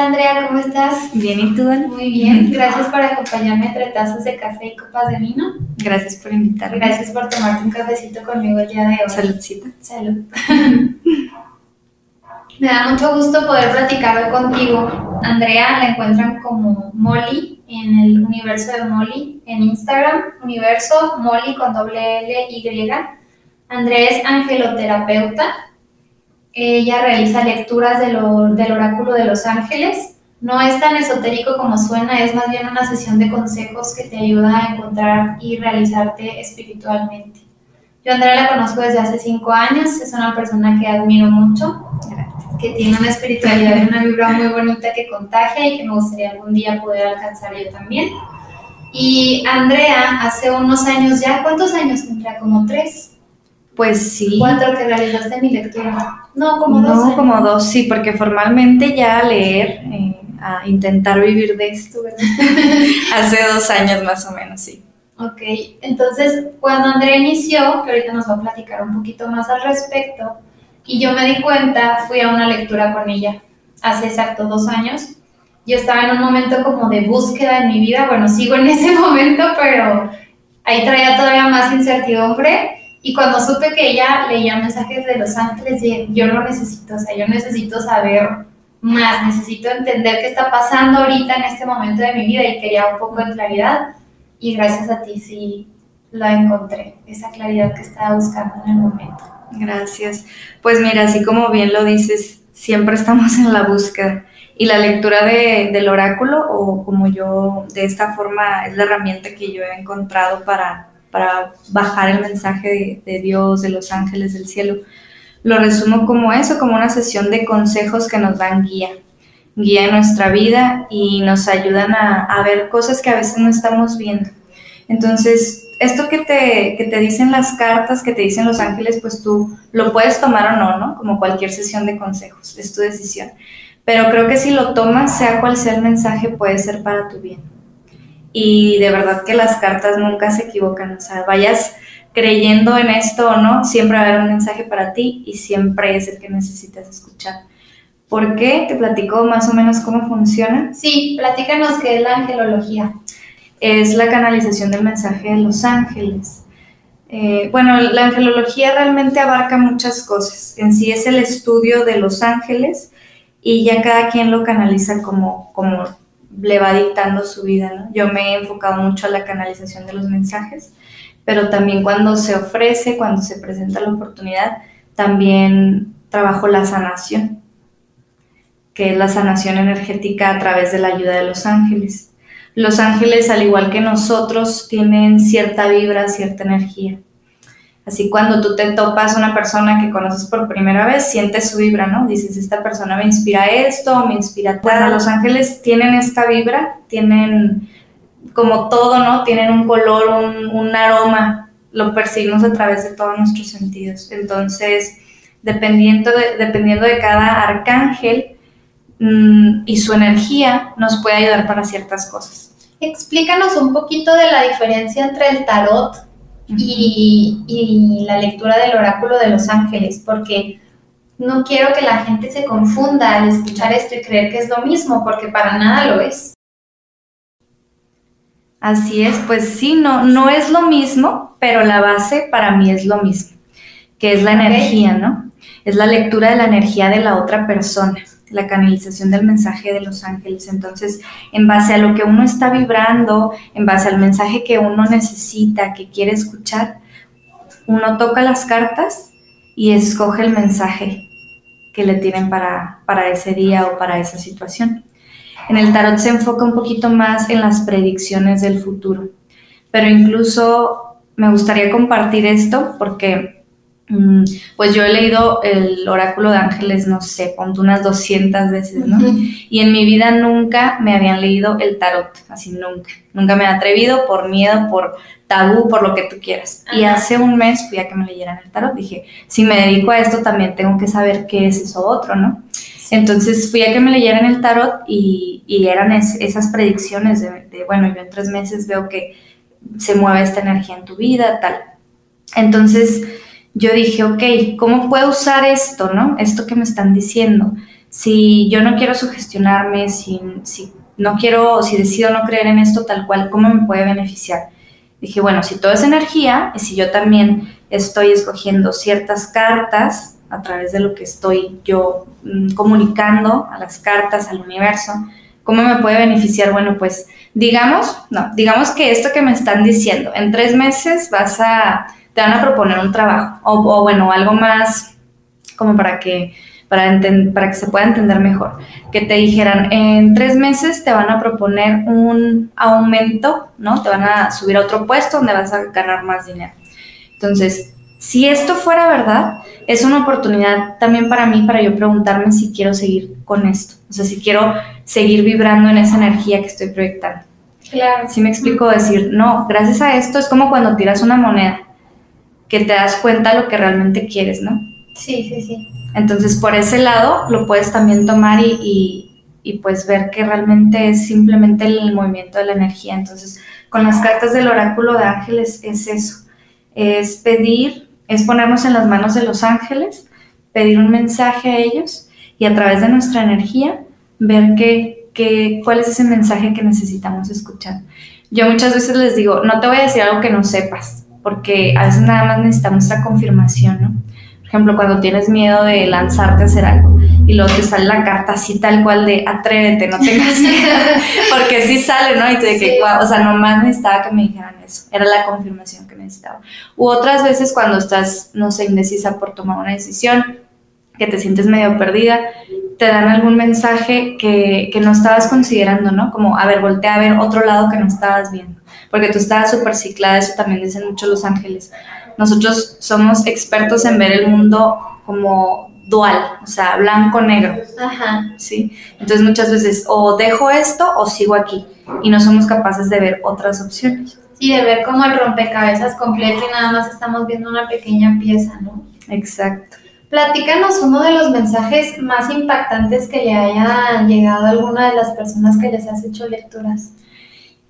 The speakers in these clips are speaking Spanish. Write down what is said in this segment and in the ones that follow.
Hola Andrea, ¿cómo estás? Bien, ¿y tú? Muy bien, gracias por acompañarme entre tazos de café y copas de vino. Gracias por invitarme. Gracias por tomarte un cafecito conmigo el día de hoy. Saludcita. Salud. Me da mucho gusto poder platicar hoy contigo. Andrea la encuentran como Molly en el universo de Molly en Instagram, universo Molly con doble L Y. Andrea es angeloterapeuta. Ella realiza lecturas del oráculo de los ángeles. No es tan esotérico como suena, es más bien una sesión de consejos que te ayuda a encontrar y realizarte espiritualmente. Yo a Andrea la conozco desde hace cinco años, es una persona que admiro mucho que tiene una espiritualidad y una vibra muy bonita que contagia y que me gustaría algún día poder alcanzar yo también. Y Andrea, hace unos años ya, ¿cuántos años tendrá? ¿Como tres? Pues sí. ¿Cuatro que realizaste mi lectura? No, como dos. No, como dos, sí, porque formalmente ya leer, eh, a intentar vivir de esto, ¿verdad? hace dos años más o menos, sí. Ok, entonces cuando Andrea inició, que ahorita nos va a platicar un poquito más al respecto, y yo me di cuenta, fui a una lectura con ella hace exacto dos años. Yo estaba en un momento como de búsqueda en mi vida, bueno, sigo en ese momento, pero ahí traía todavía más incertidumbre. Y cuando supe que ella leía mensajes de los ángeles, dije, yo lo necesito, o sea, yo necesito saber más, necesito entender qué está pasando ahorita en este momento de mi vida y quería un poco de claridad. Y gracias a ti sí la encontré, esa claridad que estaba buscando en el momento. Gracias. Pues mira, así como bien lo dices, siempre estamos en la búsqueda. Y la lectura de, del oráculo, o como yo, de esta forma, es la herramienta que yo he encontrado para, para bajar el mensaje de, Dios, de los ángeles del cielo. Lo resumo como eso, como una sesión de consejos que nos dan guía, guía en nuestra vida y nos ayudan a, a ver cosas que a veces no estamos viendo. Entonces, esto que te, que te dicen las cartas, que te dicen los ángeles, pues tú lo puedes tomar o no, ¿no? Como cualquier sesión de consejos, es tu decisión. Pero creo que si lo tomas, sea cual sea el mensaje, puede ser para tu bien. Y de verdad que las cartas nunca se equivocan, o sea, vayas creyendo en esto o no, siempre va a haber un mensaje para ti y siempre es el que necesitas escuchar. ¿Por qué? ¿Te platico más o menos cómo funciona? Sí, platícanos qué es la angelología es la canalización del mensaje de los ángeles. Eh, bueno, la angelología realmente abarca muchas cosas. En sí es el estudio de los ángeles y ya cada quien lo canaliza como, como le va dictando su vida. Yo me he enfocado mucho a la canalización de los mensajes, pero también cuando se ofrece, cuando se presenta la oportunidad, también trabajo la sanación, que es la sanación energética a través de la ayuda de los ángeles. Los ángeles, al igual que nosotros, tienen cierta vibra, cierta energía. Así cuando tú te topas una persona que conoces por primera vez, sientes su vibra, ¿no? Dices, esta persona me inspira esto, me inspira tal. Bueno, los ángeles tienen esta vibra, tienen como todo, ¿no? Tienen un color, un, aroma, lo percibimos a través de todos nuestros sentidos. Entonces, dependiendo de, dependiendo de cada arcángel, Mm, y su energía nos puede ayudar para ciertas cosas. Explícanos un poquito de la diferencia entre el tarot y, y, la lectura del oráculo de los ángeles, porque no quiero que la gente se confunda al escuchar esto y creer que es lo mismo, porque para nada lo es. Así es, pues sí, no, no es lo mismo, pero la base para mí es lo mismo, que es la energía, ¿no? Es la lectura de la energía de la otra persona la canalización del mensaje de los ángeles. Entonces, en base a lo que uno está vibrando, en base al mensaje que uno necesita, que quiere escuchar, uno toca las cartas y escoge el mensaje que le tienen para, para ese día o para esa situación. En el tarot se enfoca un poquito más en las predicciones del futuro, pero incluso me gustaría compartir esto porque pues yo he leído el oráculo de ángeles, no sé, ponte unas 200 veces, ¿no? Y en mi vida nunca me habían leído el tarot, así nunca. Nunca me he atrevido por miedo, por tabú, por lo que tú quieras. Y hace un mes fui a que me leyeran el tarot. Dije, si me dedico a esto, también tengo que saber qué es eso otro, ¿no? Entonces fui a que me leyeran el tarot y, eran esas predicciones de, de, bueno, yo en tres meses veo que se mueve esta energía en tu vida, tal. Entonces yo dije, ok, ¿cómo puedo usar esto, no? Esto que me están diciendo. si yo no quiero sugestionarme, si, si no quiero, si decido no creer en esto tal cual, ¿cómo me puede beneficiar? Dije, bueno, si todo es energía y si yo también estoy escogiendo ciertas cartas a través de lo que estoy yo mm, comunicando a las cartas, al universo, ¿cómo me puede beneficiar? Bueno, pues digamos, no, digamos que esto que me están diciendo, en tres meses vas a, te van a proponer un trabajo o, o bueno, algo más como para que para, para que se pueda entender mejor. Que te dijeran, en tres meses te van a proponer un aumento, ¿no? Te van a subir a otro puesto donde vas a ganar más dinero. Entonces, si esto fuera verdad, es una oportunidad también para mí, para yo preguntarme si quiero seguir con esto. O sea, si quiero seguir vibrando en esa energía que estoy proyectando. Claro. Si me explico decir, no, gracias a esto es como cuando tiras una moneda, que te das cuenta lo que realmente quieres, ¿no? Sí, sí, sí. Entonces, por ese lado, lo puedes también tomar y, y, pues ver que realmente es simplemente el movimiento de la energía. Entonces, con las cartas del oráculo de ángeles es eso, es pedir, es ponernos en las manos de los ángeles, pedir un mensaje a ellos y a través de nuestra energía ver que, que, cuál es ese mensaje que necesitamos escuchar. Yo muchas veces les digo, no te voy a decir algo que no sepas, porque a veces nada más necesitamos esta confirmación, ¿no? ejemplo, cuando tienes miedo de lanzarte a hacer algo y luego te sale la carta así tal cual de atrévete, no tengas miedo, porque sí sale, ¿no? Y te dije, sí. wow, o sea, nomás necesitaba que me dijeran eso, era la confirmación que necesitaba. U otras veces cuando estás, no sé, indecisa por tomar una decisión, que te sientes medio perdida, te dan algún mensaje que, que no estabas considerando, ¿no? Como, a ver, voltea a ver otro lado que no estabas viendo, porque tú estabas súper ciclada, eso también dicen mucho los ángeles nosotros somos expertos en ver el mundo como dual, o sea, blanco-negro. Ajá. ¿Sí? Entonces muchas veces o dejo esto o sigo aquí y no somos capaces de ver otras opciones. Sí, de ver como el rompecabezas completo y nada más estamos viendo una pequeña pieza, ¿no? Exacto. Platícanos uno de los mensajes más impactantes que le haya llegado a alguna de las personas que les has hecho lecturas.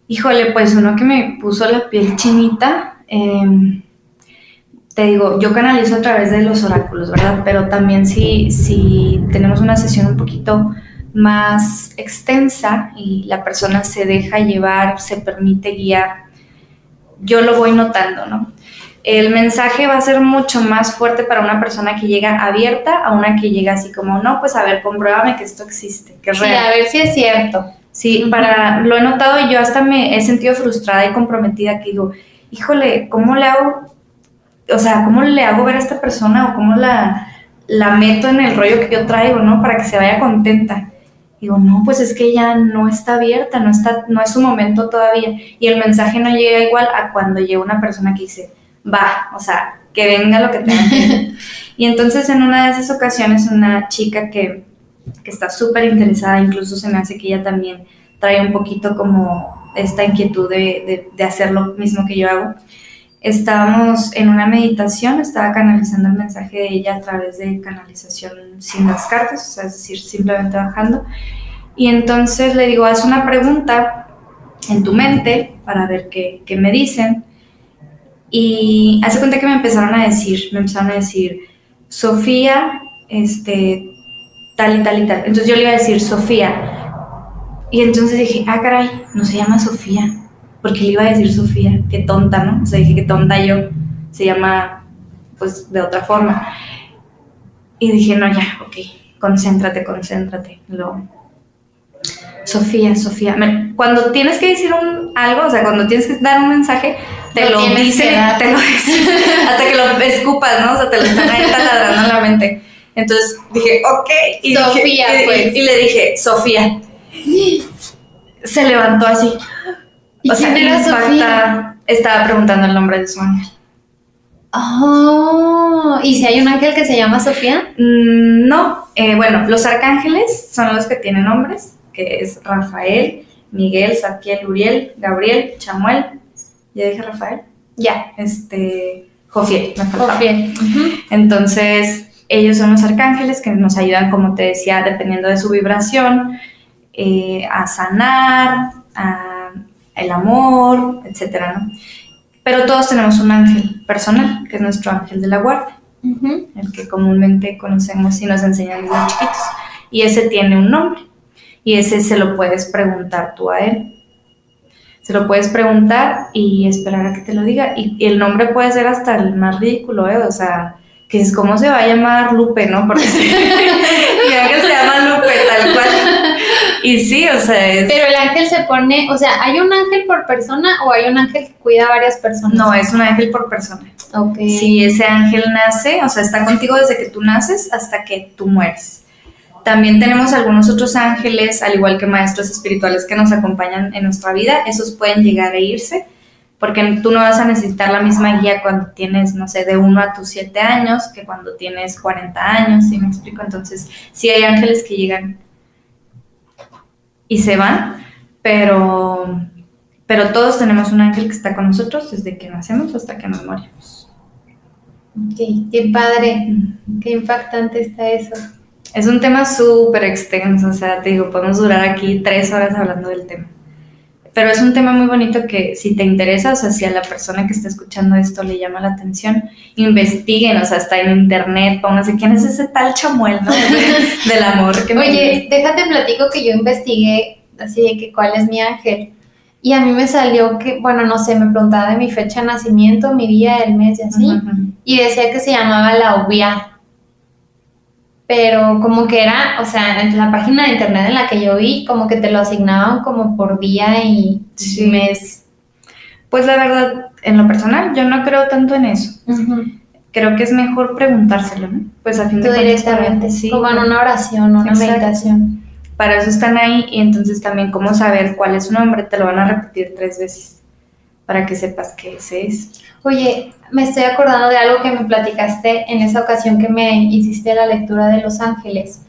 Híjole, pues uno que me puso la piel chinita. Eh, te digo, yo canalizo a través de los oráculos, ¿verdad? Pero también si, si tenemos una sesión un poquito más extensa y la persona se deja llevar, se permite guiar, yo lo voy notando, ¿no? El mensaje va a ser mucho más fuerte para una persona que llega abierta a una que llega así como, no, pues a ver, compruébame que esto existe, que es Sí, real. a ver si es cierto. Sí, para, lo he notado y yo hasta me he sentido frustrada y comprometida que digo, híjole, ¿cómo le hago? O sea, ¿cómo le hago ver a esta persona o cómo la, la meto en el rollo que yo traigo, ¿no? Para que se vaya contenta. Digo, no, pues es que ella no está abierta, no, está, no es su momento todavía. Y el mensaje no llega igual a cuando llega una persona que dice, va, o sea, que venga lo que tenga que. Y entonces en una de esas ocasiones una chica que, que está súper interesada, incluso se me hace que ella también trae un poquito como esta inquietud de, de, de hacer lo mismo que yo hago. Estábamos en una meditación, estaba canalizando el mensaje de ella a través de canalización sin las cartas, o sea, es decir, simplemente bajando. Y entonces le digo, haz una pregunta en tu mente para ver qué, qué me dicen. Y hace cuenta que me empezaron a decir, me empezaron a decir, Sofía, este, tal y tal y tal. Entonces yo le iba a decir, Sofía. Y entonces dije, ah, caray, no se llama Sofía. Porque le iba a decir Sofía, qué tonta, ¿no? O sea, dije, qué tonta yo. Se llama, pues, de otra forma. Y dije, no, ya, ok, concéntrate, concéntrate. Lo... Sofía, Sofía. Cuando tienes que decir algo, o sea, cuando tienes que dar un mensaje, te Lo lo, tienes dice, que dar. te lo dice, hasta que lo escupas, ¿no? O sea, te lo están ahí taladrando en la mente. Entonces dije, ok. Y Sofía, y- pues. Y le dije, Sofía. Se levantó así. ¿Y O sea, quién era. Sofía? Estaba preguntando el nombre de su ángel. Oh, ¿y si hay un ángel que se llama Sofía? Mm, no, eh, bueno, los arcángeles son los que tienen nombres, que es Rafael, Miguel, Zadkiel, Uriel, Gabriel, Chamuel. ¿Ya dije Rafael? Ya, Este, Jofiel, me faltaba. Jofiel. Entonces, ellos son los arcángeles que nos ayudan, como te decía, dependiendo de su vibración, eh, a sanar, a el amor, etcétera, ¿no? Pero todos tenemos un ángel personal, que es nuestro ángel de la guardia, el que comúnmente conocemos y nos enseñan desde chiquitos. y ese tiene un nombre y ese se lo puedes preguntar tú a él. Se lo puedes preguntar y esperar a que te lo diga. Y, el nombre puede ser hasta el más ridículo, ¿eh? O sea, que es como se va a llamar Lupe, ¿no? Porque se, que se llama Lupe, tal cual. Y sí, o sea, es... Pero el ángel se pone, o sea, ¿hay un ángel por persona o hay un ángel que cuida a varias personas? No, es un ángel por persona. Ok. Sí, ese ángel nace, o sea, está contigo desde que tú naces hasta que tú mueres. También tenemos algunos otros ángeles, al igual que maestros espirituales que nos acompañan en nuestra vida. Esos pueden llegar e irse, porque tú no vas a necesitar la misma guía cuando tienes, no sé, de uno a tus siete años que cuando tienes 40 años, ¿sí me explico? Entonces, sí hay ángeles que llegan y se van, pero, pero todos tenemos un ángel que está con nosotros desde que nacemos hasta que nos morimos. Ok, qué padre, qué impactante está eso. Es un tema súper extenso, o sea, te digo, podemos durar aquí tres horas hablando del tema. Pero es un tema muy bonito que si te interesa, o sea, si a la persona que está escuchando esto le llama la atención, investiguen, o sea, está en internet, pónganse quién es ese tal chamuel, ¿no? del amor que Oye, déjate platico que yo investigué así de que cuál es mi ángel. Y a mí me salió que, bueno, no sé, me preguntaba de mi fecha de nacimiento, mi día, el mes y así. Y decía que se llamaba la ubia pero como que era, o sea, en la página de internet en la que yo vi, como que te lo asignaban como por día y mes. Pues la verdad, en lo personal, yo no creo tanto en eso. Creo que es mejor preguntárselo, ¿no? Pues a fin de cuentas. directamente, sí. Como en una oración, una meditación. Para eso están ahí y entonces también cómo saber cuál es su nombre, te lo van a repetir tres veces para que sepas qué ese es. Oye, me estoy acordando de algo que me platicaste en esa ocasión que me hiciste la lectura de Los Ángeles.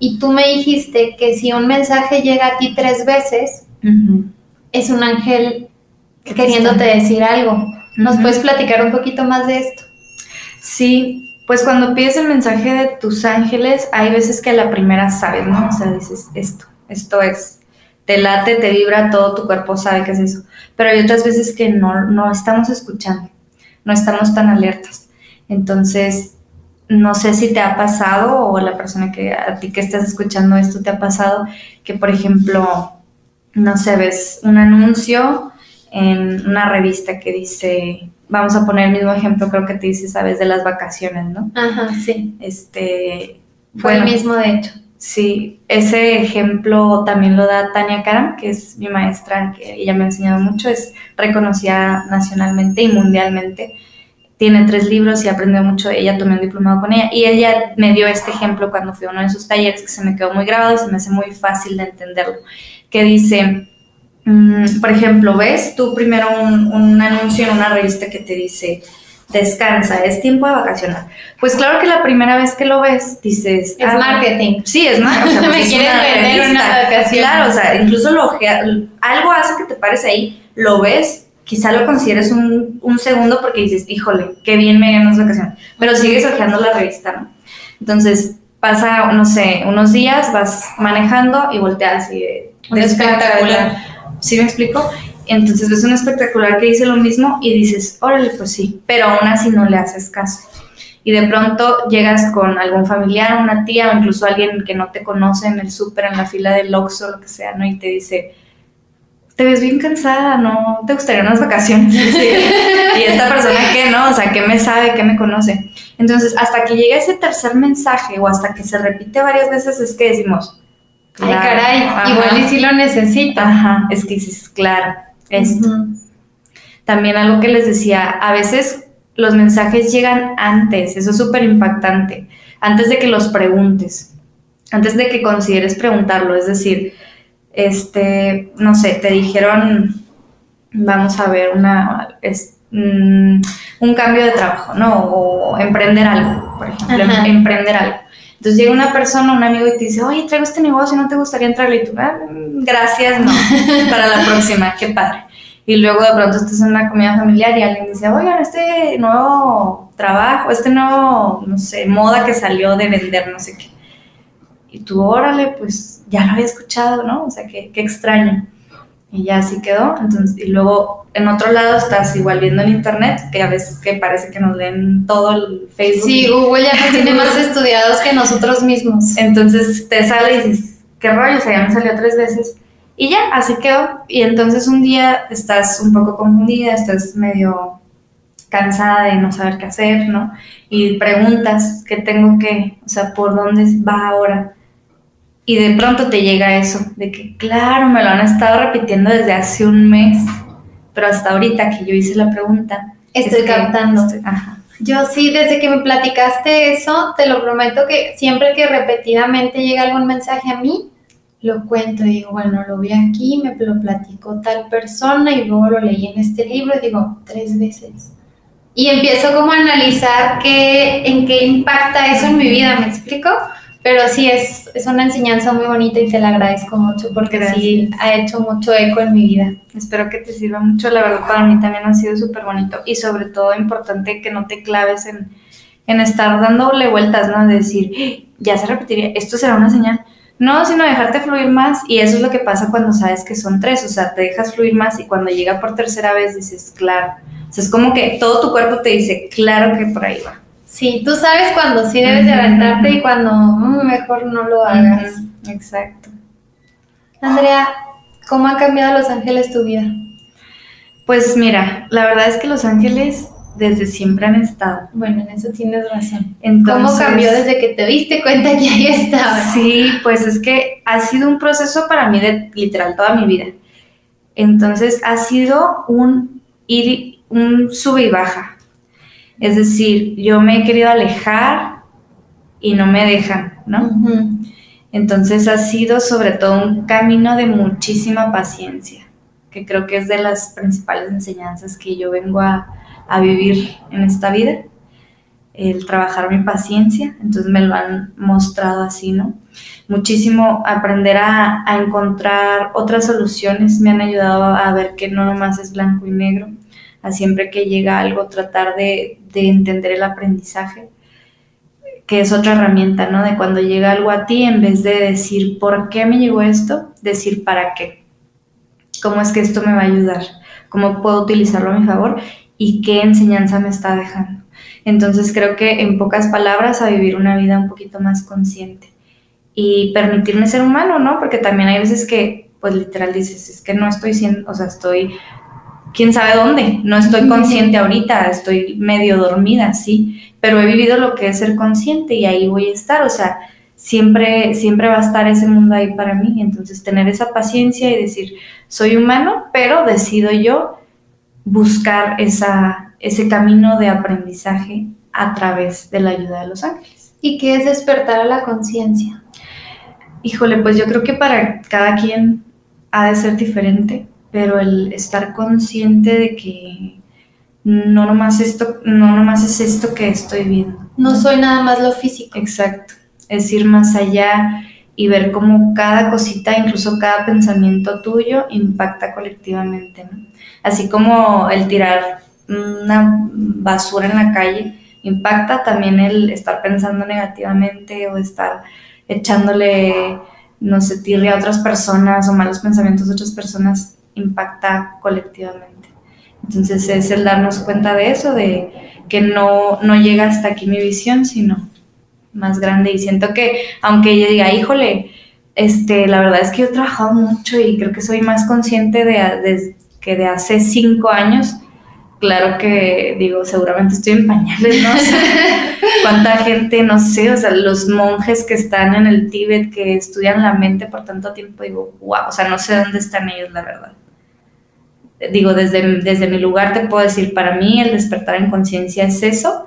Y tú me dijiste que si un mensaje llega a ti tres veces, es un ángel queriéndote decir algo. ¿Nos puedes platicar un poquito más de esto? Sí, pues cuando pides el mensaje de tus ángeles, hay veces que a la primera sabes, ¿no? O sea, dices, esto, esto es, te late, te vibra, todo tu cuerpo sabe que es eso. Pero hay otras veces que no, no estamos escuchando no estamos tan alertas. Entonces, no sé si te ha pasado o la persona que a ti que estás escuchando esto te ha pasado que, por ejemplo, no sé, ves un anuncio en una revista que dice, vamos a poner el mismo ejemplo, creo que te dice, sabes, de las vacaciones, ¿no? Ajá, sí. Este, fue el mismo, de hecho. Sí, ese ejemplo también lo da Tania Karam, que es mi maestra, que ella me ha enseñado mucho, es reconocida nacionalmente y mundialmente. Tiene tres libros y aprendió mucho. Ella tomé un diplomado con ella y ella me dio este ejemplo cuando fui a uno de sus talleres que se me quedó muy grabado y se me hace muy fácil de entenderlo. Que dice, mm, por ejemplo, ves tú primero un, un anuncio en una revista que te dice, descansa, es tiempo de vacacionar. Pues claro que la primera vez que lo ves, dices... Es ah, marketing. Sí, es marketing. Me pues quieres vender una vacación. Claro, o sea, incluso lo, algo hace que te pares ahí, lo ves, quizá lo consideres un, un segundo porque dices, híjole, qué bien me ganas vacaciones, pero sigues ojeando la revista, ¿no? Entonces pasa, no sé, unos días, vas manejando y volteas y... Un espectacular. ¿Sí me explico? Entonces ves un espectacular que dice lo mismo y dices, órale, pues sí, pero aún así no le haces caso. Y de pronto llegas con algún familiar, una tía o incluso alguien que no te conoce en el súper, en la fila del Oxxo, lo que sea, ¿no? Y te dice, te ves bien cansada, ¿no? ¿Te gustaría unas vacaciones? y esta persona, ¿qué no? O sea, ¿qué me sabe? ¿Qué me conoce? Entonces, hasta que llega ese tercer mensaje o hasta que se repite varias veces es que decimos, Ay, caray, igual y si lo necesita. Ajá, es que dices, claro esto. También algo que les decía, a veces los mensajes llegan antes, eso es súper impactante, antes de que los preguntes, antes de que consideres preguntarlo, es decir, este, no sé, te dijeron, vamos a ver, una, mm, un cambio de trabajo, ¿no? O emprender algo, por ejemplo, emprender algo. Entonces llega una persona, un amigo y te dice, oye, traigo este negocio, ¿no te gustaría entrar? Y tú, ah, gracias, no, para la próxima, qué padre. Y luego de pronto estás en una comida familiar y alguien dice, oigan, este nuevo trabajo, este nuevo, no sé, moda que salió de vender, no sé qué. Y tú, órale, pues ya lo había escuchado, ¿no? O sea, qué, qué extraño. Y ya así quedó. Entonces, y luego en otro lado estás igual viendo en internet, que a veces que parece que nos leen todo el Facebook. Sí, Google ya nos tiene más estudiados que nosotros mismos. Entonces te sale y dices, qué rollo, o sea, ya me salió tres veces. Y ya, así quedó. Y entonces un día estás un poco confundida, estás medio cansada de no saber qué hacer, ¿no? Y preguntas, ¿qué tengo que, o sea, por dónde va ahora? Y de pronto te llega eso, de que claro, me lo han estado repitiendo desde hace un mes, pero hasta ahorita que yo hice la pregunta. Estoy captando. ajá. Yo sí, desde que me platicaste eso, te lo prometo que siempre que repetidamente llega algún mensaje a mí, lo cuento y digo, bueno, lo vi aquí, me lo platicó tal persona y luego lo leí en este libro y digo, tres veces. Y empiezo como a analizar qué, en qué impacta eso en mi vida, ¿me explico? Pero sí, es, es una enseñanza muy bonita y te la agradezco mucho porque sí ha hecho mucho eco en mi vida. Espero que te sirva mucho, la verdad para mí también ha sido súper bonito y sobre todo importante que no te claves en, en estar dándole vueltas, ¿no? De decir, ¡Ah! ya se repetiría, esto será una señal. No, sino dejarte fluir más y eso es lo que pasa cuando sabes que son tres, o sea, te dejas fluir más y cuando llega por tercera vez dices, claro. O sea, es como que todo tu cuerpo te dice, claro que por ahí va. Sí, tú sabes cuando sí debes de aventarte y cuando mm, mejor no lo hagas. Exacto. Andrea, ¿cómo ha cambiado Los Ángeles tu vida? Pues mira, la verdad es que Los Ángeles desde siempre han estado. Bueno, en eso tienes razón. ¿Cómo cambió desde que te diste cuenta que ahí estaba? Sí, pues es que ha sido un proceso para mí de literal toda mi vida. Entonces ha sido un ir, un sube y baja. Es decir, yo me he querido alejar y no me dejan, ¿no? Entonces ha sido sobre todo un camino de muchísima paciencia, que creo que es de las principales enseñanzas que yo vengo a, vivir en esta vida, el trabajar mi paciencia, entonces me lo han mostrado así, ¿no? Muchísimo aprender a, a encontrar otras soluciones me han ayudado a ver que no nomás es blanco y negro, a siempre que llega algo tratar de, entender el aprendizaje, que es otra herramienta, ¿no? De cuando llega algo a ti, en vez de decir, ¿por qué me llegó esto? Decir, ¿para qué? ¿Cómo es que esto me va a ayudar? ¿Cómo puedo utilizarlo a mi favor? ¿Y qué enseñanza me está dejando? Entonces creo que en pocas palabras a vivir una vida un poquito más consciente y permitirme ser humano, ¿no? Porque también hay veces que, pues literal dices, es que no estoy siendo, o sea, estoy quién sabe dónde. No estoy consciente ahorita, estoy medio dormida, sí, pero he vivido lo que es ser consciente y ahí voy a estar, o sea, siempre, siempre va a estar ese mundo ahí para mí. Entonces, tener esa paciencia y decir, soy humano, pero decido yo buscar esa, ese camino de aprendizaje a través de la ayuda de los ángeles. ¿Y qué es despertar a la conciencia? Híjole, pues yo creo que para cada quien ha de ser diferente pero el estar consciente de que no nomás esto, no nomás es esto que estoy viendo. No soy nada más lo físico. Exacto. Es ir más allá y ver cómo cada cosita, incluso cada pensamiento tuyo, impacta colectivamente, ¿no? Así como el tirar una basura en la calle impacta, también el estar pensando negativamente o estar echándole, no sé, tirre a otras personas o malos pensamientos a otras personas impacta colectivamente. Entonces es el darnos cuenta de eso, de que no, no llega hasta aquí mi visión, sino más grande. Y siento que, aunque yo diga, híjole, este, la verdad es que yo he trabajado mucho y creo que soy más consciente de, que de hace cinco años. Claro que digo, seguramente estoy en pañales, ¿no? cuánta gente, no sé, o sea, los monjes que están en el Tíbet, que estudian la mente por tanto tiempo, digo, wow, o sea, no sé dónde están ellos, la verdad digo, desde, desde mi lugar te puedo decir, para mí el despertar en conciencia es eso,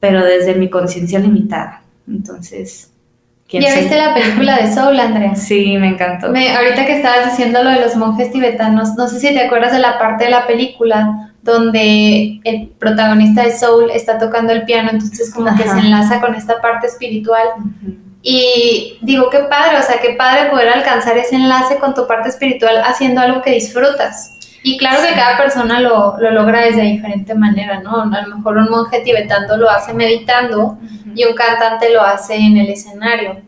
pero desde mi conciencia limitada. Entonces... ¿Ya viste la película de Soul, Andrea? Sí, me encantó. ahorita que estabas diciendo lo de los monjes tibetanos, no sé si te acuerdas de la parte de la película donde el protagonista de Soul está tocando el piano, entonces como que se enlaza con esta parte espiritual. Y digo, qué padre, o sea, qué padre poder alcanzar ese enlace con tu parte espiritual haciendo algo que disfrutas. Y claro que cada persona lo, lo, logra desde diferente manera, ¿no? A lo mejor un monje tibetano lo hace meditando y un cantante lo hace en el escenario.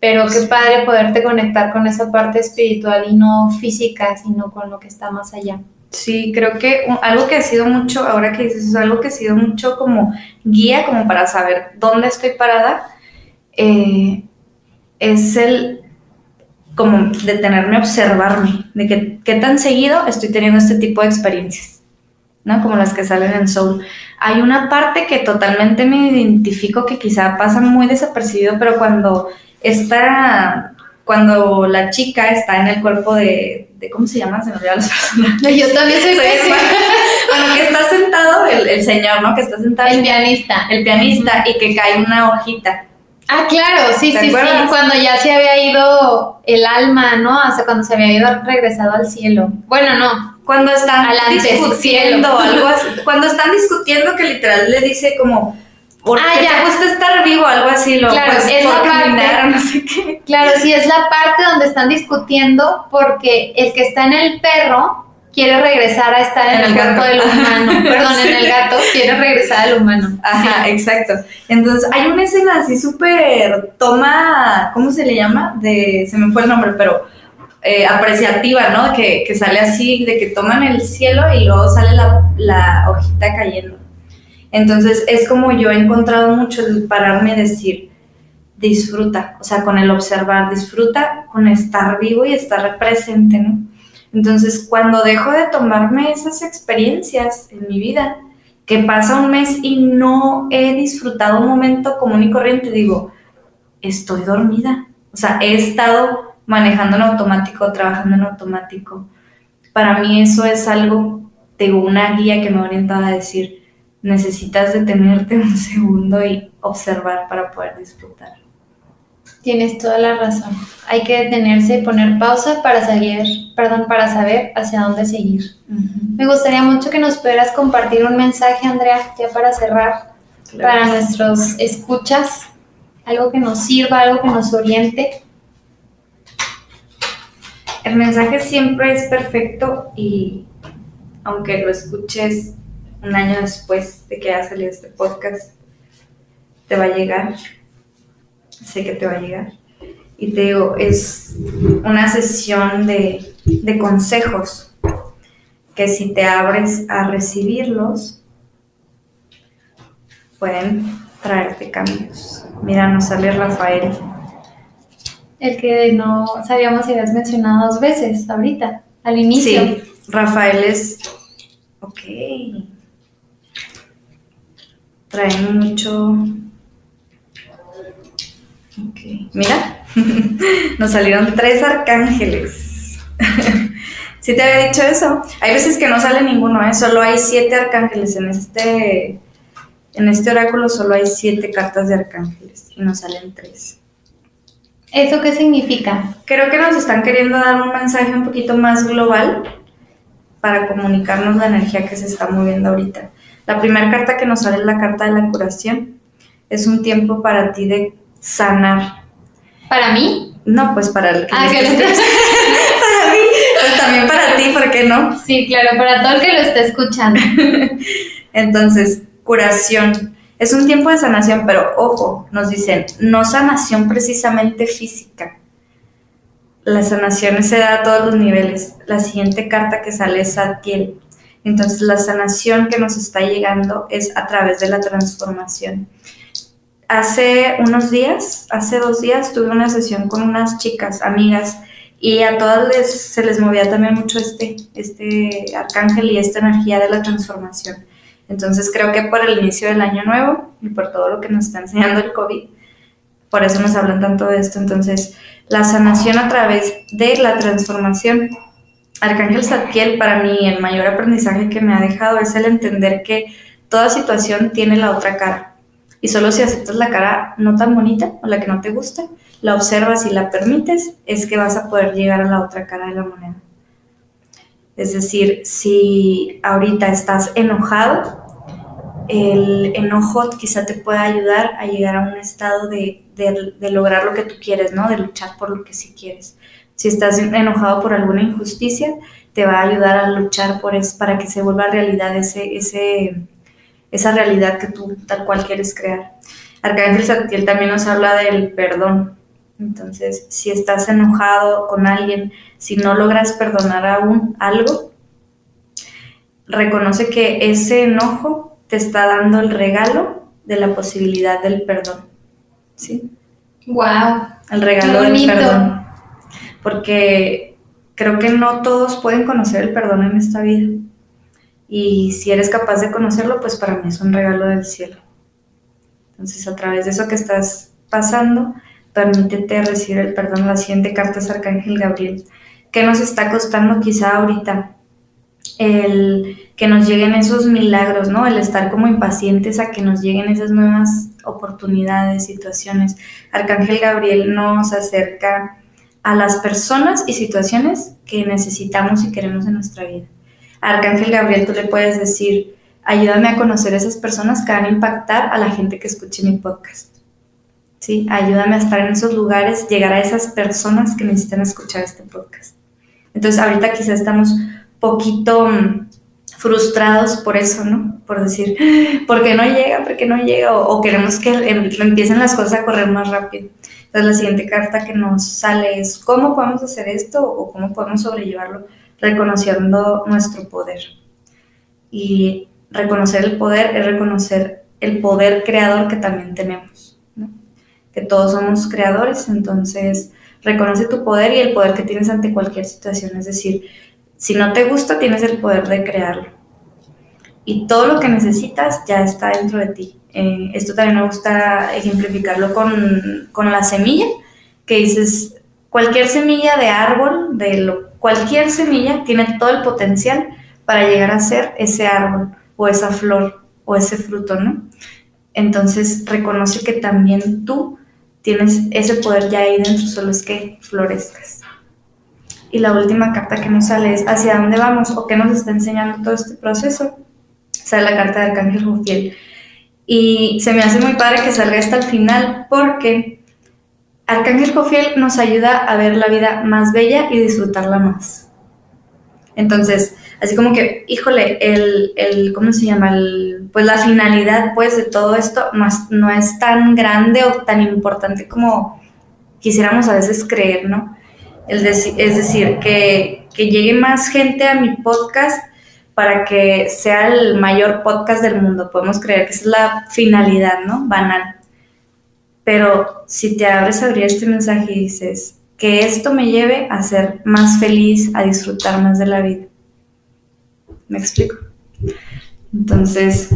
Pero qué padre poderte conectar con esa parte espiritual y no física, sino con lo que está más allá. Sí, creo que algo que ha sido mucho, ahora que dices, es algo que ha sido mucho como guía, como para saber dónde estoy parada, eh, es el como detenerme a observarme, de que, qué tan seguido estoy teniendo este tipo de experiencias, ¿no? Como las que salen en Soul. Hay una parte que totalmente me identifico que quizá pasa muy desapercibido, pero cuando está, cuando la chica está en el cuerpo de, ¿cómo se llama? Se me olvidan las personas. Yo también soy, Bueno, que está sentado el, el, señor, ¿no? Que está sentado. El pianista. El pianista y que cae una hojita. Ah, claro, sí, sí, sí. Cuando ya se había ido el alma, ¿no? Hasta cuando se había ido regresado al cielo. Bueno, no. Cuando están discutiendo algo así, Cuando están discutiendo que literal le dice como. ¿Por ah, ya. te gusta estar vivo? Algo así, lo claro, pues, es la parte, no sé qué. Claro, sí, es la parte donde están discutiendo porque el que está en el perro quiere regresar a estar en, el, cuerpo del humano, perdón, en el gato, quiere regresar al humano. Ajá, exacto. Entonces, hay una escena así súper toma, ¿cómo se le llama? De, se me fue el nombre, pero eh, apreciativa, ¿no? Que, que, sale así, de que toman el cielo y luego sale la, la hojita cayendo. Entonces, es como yo he encontrado mucho el pararme y decir, disfruta, o sea, con el observar, disfruta con estar vivo y estar presente, ¿no? Entonces, cuando dejo de tomarme esas experiencias en mi vida, que pasa un mes y no he disfrutado un momento común y corriente, digo, estoy dormida. O sea, he estado manejando en automático, trabajando en automático. Para mí eso es algo de una guía que me ha orientado a decir, necesitas detenerte un segundo y observar para poder disfrutar. Tienes toda la razón. Hay que detenerse y poner pausa para seguir, perdón, para saber hacia dónde seguir. Me gustaría mucho que nos pudieras compartir un mensaje, Andrea, ya para cerrar, para nuestros escuchas, algo que nos sirva, algo que nos oriente. El mensaje siempre es perfecto y aunque lo escuches un año después de que haya salido este podcast, te va a llegar sé que te va a llegar. Y te digo, es una sesión de, de consejos que si te abres a recibirlos, pueden traerte cambios. Mira, nos sale Rafael. El que no sabíamos si habías mencionado dos veces ahorita, al inicio. Sí, Rafael es. Ok. Trae mucho Ok, mira, nos salieron tres arcángeles. Si te había dicho eso. Hay veces que no sale ninguno, ¿eh? solo hay siete arcángeles en este, en este oráculo, solo hay siete cartas de arcángeles y nos salen tres. ¿Eso qué significa? Creo que nos están queriendo dar un mensaje un poquito más global para comunicarnos la energía que se está moviendo ahorita. La primera carta que nos sale es la carta de la curación. Es un tiempo para ti de sanar. ¿Para mí? No, pues para el que ah, que lo para mí, pues también para ti, ¿por qué no? Sí, claro, para todo el que lo esté escuchando. Entonces, curación. Es un tiempo de sanación, pero ojo, nos dicen, no sanación precisamente física. La sanación se da a todos los niveles. La siguiente carta que sale es Atiel. Entonces, la sanación que nos está llegando es a través de la transformación. Hace unos días, hace dos días, tuve una sesión con unas chicas, amigas, y a todas les, se les movía también mucho este, este arcángel y esta energía de la transformación. Entonces creo que por el inicio del año nuevo y por todo lo que nos está enseñando el COVID, por eso nos hablan tanto de esto. Entonces, la sanación a través de la transformación. Arcángel Zadkiel, para mí, el mayor aprendizaje que me ha dejado es el entender que toda situación tiene la otra cara y solo si aceptas la cara no tan bonita o la que no te gusta, la observas y la permites, es que vas a poder llegar a la otra cara de la moneda. Es decir, si ahorita estás enojado, el enojo quizá te pueda ayudar a llegar a un estado de, lograr lo que tú quieres, ¿no? De luchar por lo que sí quieres. Si estás enojado por alguna injusticia, te va a ayudar a luchar por eso, para que se vuelva realidad ese, ese, esa realidad que tú tal cual quieres crear. Arcángel Satiel también nos habla del perdón. Entonces, si estás enojado con alguien, si no logras perdonar aún algo, reconoce que ese enojo te está dando el regalo de la posibilidad del perdón. ¿Sí? Wow. El regalo del perdón. Porque creo que no todos pueden conocer el perdón en esta vida. Y si eres capaz de conocerlo, pues para mí es un regalo del cielo. Entonces, a través de eso que estás pasando, permítete recibir el perdón. La siguiente carta es Arcángel Gabriel. ¿Qué nos está costando quizá ahorita? El que nos lleguen esos milagros, ¿no? El estar como impacientes a que nos lleguen esas nuevas oportunidades, situaciones. Arcángel Gabriel nos acerca a las personas y situaciones que necesitamos y queremos en nuestra vida. Arcángel Gabriel, tú le puedes decir, ayúdame a conocer esas personas que van a impactar a la gente que escuche mi podcast. ¿Sí? Ayúdame a estar en esos lugares, llegar a esas personas que necesitan escuchar este podcast. Entonces, ahorita quizá estamos poquito mm, frustrados por eso, ¿no? Por decir, ¿por qué no llega? ¿Por qué no llega? O, queremos que em, empiecen las cosas a correr más rápido. Entonces, la siguiente carta que nos sale es, ¿cómo podemos hacer esto o cómo podemos sobrellevarlo? Reconociendo nuestro poder. Y reconocer el poder es reconocer el poder creador que también tenemos, que todos somos creadores, entonces reconoce tu poder y el poder que tienes ante cualquier situación, es decir, si no te gusta, tienes el poder de crearlo. Y todo lo que necesitas ya está dentro de ti. Eh, esto también me gusta ejemplificarlo con, con la semilla, que dices, cualquier semilla de árbol, de lo cualquier semilla tiene todo el potencial para llegar a ser ese árbol o esa flor o ese fruto, ¿no? Entonces reconoce que también tú tienes ese poder ya ahí dentro, solo es que florezcas. Y la última carta que nos sale es hacia dónde vamos o qué nos está enseñando todo este proceso. Sale la carta de Arcángel Rufiel. Y se me hace muy padre que salga hasta el final porque Arcángel Jofiel nos ayuda a ver la vida más bella y disfrutarla más. Entonces, así como que, híjole, el, el ¿cómo se llama? pues la finalidad, pues, de todo esto no es, no es tan grande o tan importante como quisiéramos a veces creer, ¿no? Decir, es decir que, que llegue más gente a mi podcast para que sea el mayor podcast del mundo. Podemos creer que esa es la finalidad, ¿no? Banal. Pero si te abres a abrir este mensaje y dices, que esto me lleve a ser más feliz, a disfrutar más de la vida. ¿Me explico? Entonces,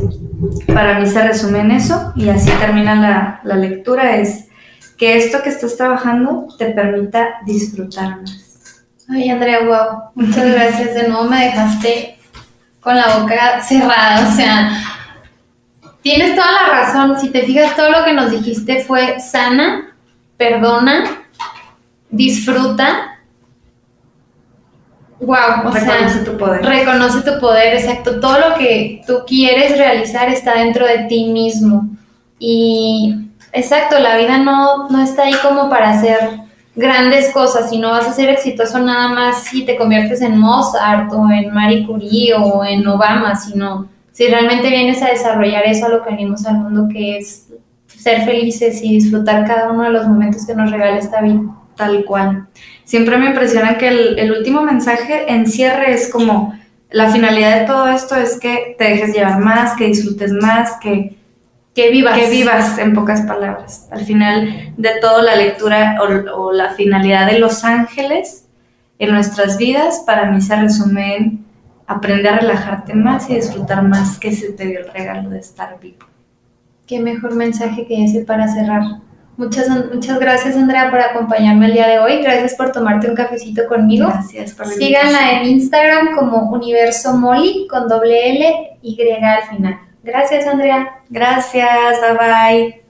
para mí se resume en eso y así termina la, la lectura, es que esto que estás trabajando te permita disfrutar más. Ay, Andrea, wow, muchas gracias. De nuevo me dejaste con la boca cerrada, o sea, Tienes toda la razón. Si te fijas, todo lo que nos dijiste fue sana, perdona, disfruta. Wow, o reconoce tu poder. Reconoce tu poder, exacto. Todo lo que tú quieres realizar está dentro de ti mismo. Y exacto, la vida no, no está ahí como para hacer grandes cosas, y no vas a ser exitoso nada más si te conviertes en Mozart o en Marie Curie o en Obama, sino si realmente vienes a desarrollar eso a lo que venimos al mundo, que es ser felices y disfrutar cada uno de los momentos que nos regala esta vida. Tal cual. Siempre me impresiona que el, último mensaje en cierre es como, la finalidad de todo esto es que te dejes llevar más, que disfrutes más, que, que vivas. Que vivas, en pocas palabras. Al final de todo, la lectura o, o la finalidad de los ángeles en nuestras vidas, para mí se resume en aprender a relajarte más y disfrutar más que se te dio el regalo de estar vivo. Qué mejor mensaje que ese para cerrar. Muchas, muchas gracias, Andrea, por acompañarme el día de hoy. Gracias por tomarte un cafecito conmigo. Gracias por Síganla en Instagram como Universo Molly con doble L Y al final. Gracias, Andrea. Gracias, bye bye.